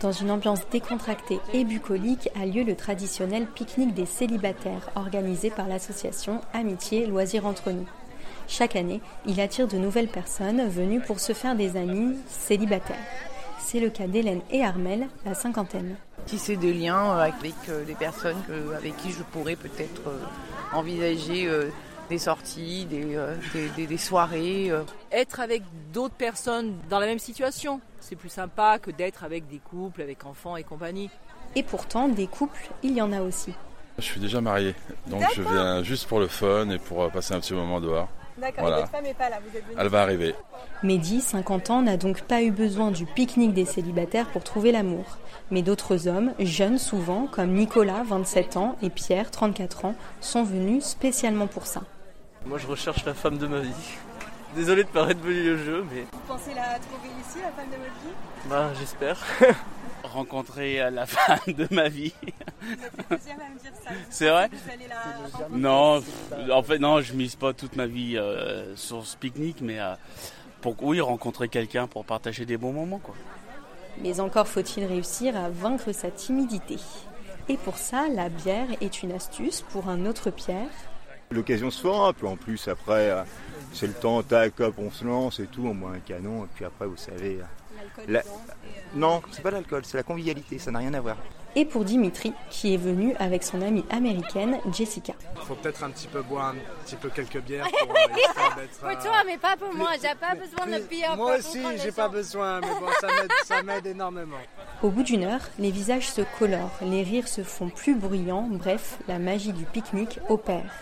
Dans une ambiance décontractée et bucolique a lieu le traditionnel pique-nique des célibataires organisé par l'association Amitié Loisirs entre nous. Chaque année, il attire de nouvelles personnes venues pour se faire des amis célibataires. C'est le cas d'Hélène et Armel, la cinquantaine. tisser des liens euh, avec euh, personnes avec qui je pourrais peut-être euh, envisager des sorties, des, euh, des- des- des soirées. euh. être avec d'autres personnes dans la même situation. C'est plus sympa que d'être avec des couples, avec enfants et compagnie. Et pourtant, des couples, il y en a aussi. Je suis déjà marié, donc je viens juste pour le fun et pour euh, passer un petit moment dehors. D'accord, Voilà. votre femme n'est pas là, vous êtes venu. Elle va arriver. Mehdi, 50 ans, n'a donc pas eu besoin du pique-nique des célibataires pour trouver l'amour. Mais d'autres hommes, jeunes souvent, comme Nicolas, 27 ans, et Pierre, 34 ans, sont venus spécialement pour ça. Moi, je recherche la femme de ma vie. Désolé de paraître venu le jeu, mais Vous pensez la trouver ici, la femme de votre vie? Bah, j'espère. Rencontrer euh, la femme de ma vie. Vous êtes le deuxième à me dire ça. Vous C'est vrai? Que Vous allez la rencontrer Non, pff, en fait, non, je mise pas toute ma vie euh, sur ce pique-nique, mais euh, pour oui, rencontrer quelqu'un pour partager des bons moments, quoi. Mais encore faut-il réussir à vaincre sa timidité. Et pour ça, la bière est une astuce pour un autre Pierre. L'occasion se fera, puis en plus après, euh, c'est le temps, tac, hop, on se lance et tout, on boit un canon, et puis après, vous savez... euh, L'alcool La- euh, Non, c'est pas l'alcool, c'est la convivialité, ça n'a rien à voir. Et pour Dimitri, qui est venu avec son amie américaine Jessica. faut peut-être un petit peu boire un petit peu quelques bières pour euh, Pour toi, mais pas pour moi. J'ai pas besoin de bière. Moi aussi, j'ai pas besoin, mais bon, ça m'aide, ça m'aide énormément. Au bout d'une heure, les visages se colorent, les rires se font plus bruyants, bref, la magie du pique-nique opère.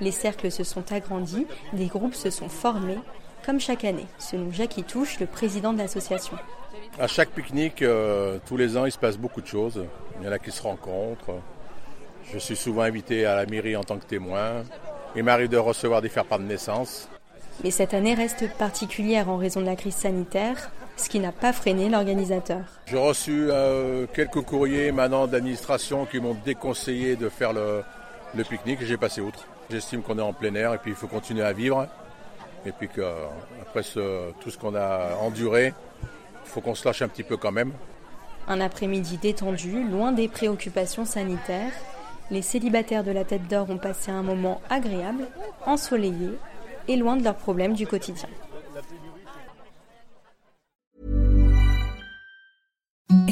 Les cercles se sont agrandis, des groupes se sont formés, comme chaque année, selon Jackie Touche, le président de l'association. À chaque pique-nique, euh, tous les ans, il se passe beaucoup de choses. Il y en a qui se rencontrent. Je suis souvent invité à la mairie en tant que témoin. Il m'arrive de recevoir des faire-part de naissance. Mais cette année reste particulière en raison de la crise sanitaire, ce qui n'a pas freiné l'organisateur. J'ai reçu euh, quelques courriers maintenant d'administration qui m'ont déconseillé de faire le, le pique-nique et j'ai passé outre. J'estime qu'on est en plein air et puis il faut continuer à vivre. Et puis qu'après tout ce qu'on a enduré, il faut qu'on se lâche un petit peu quand même. Un après-midi détendu, loin des préoccupations sanitaires, les célibataires de la Tête d'Or ont passé un moment agréable, ensoleillé et loin de leurs problèmes du quotidien.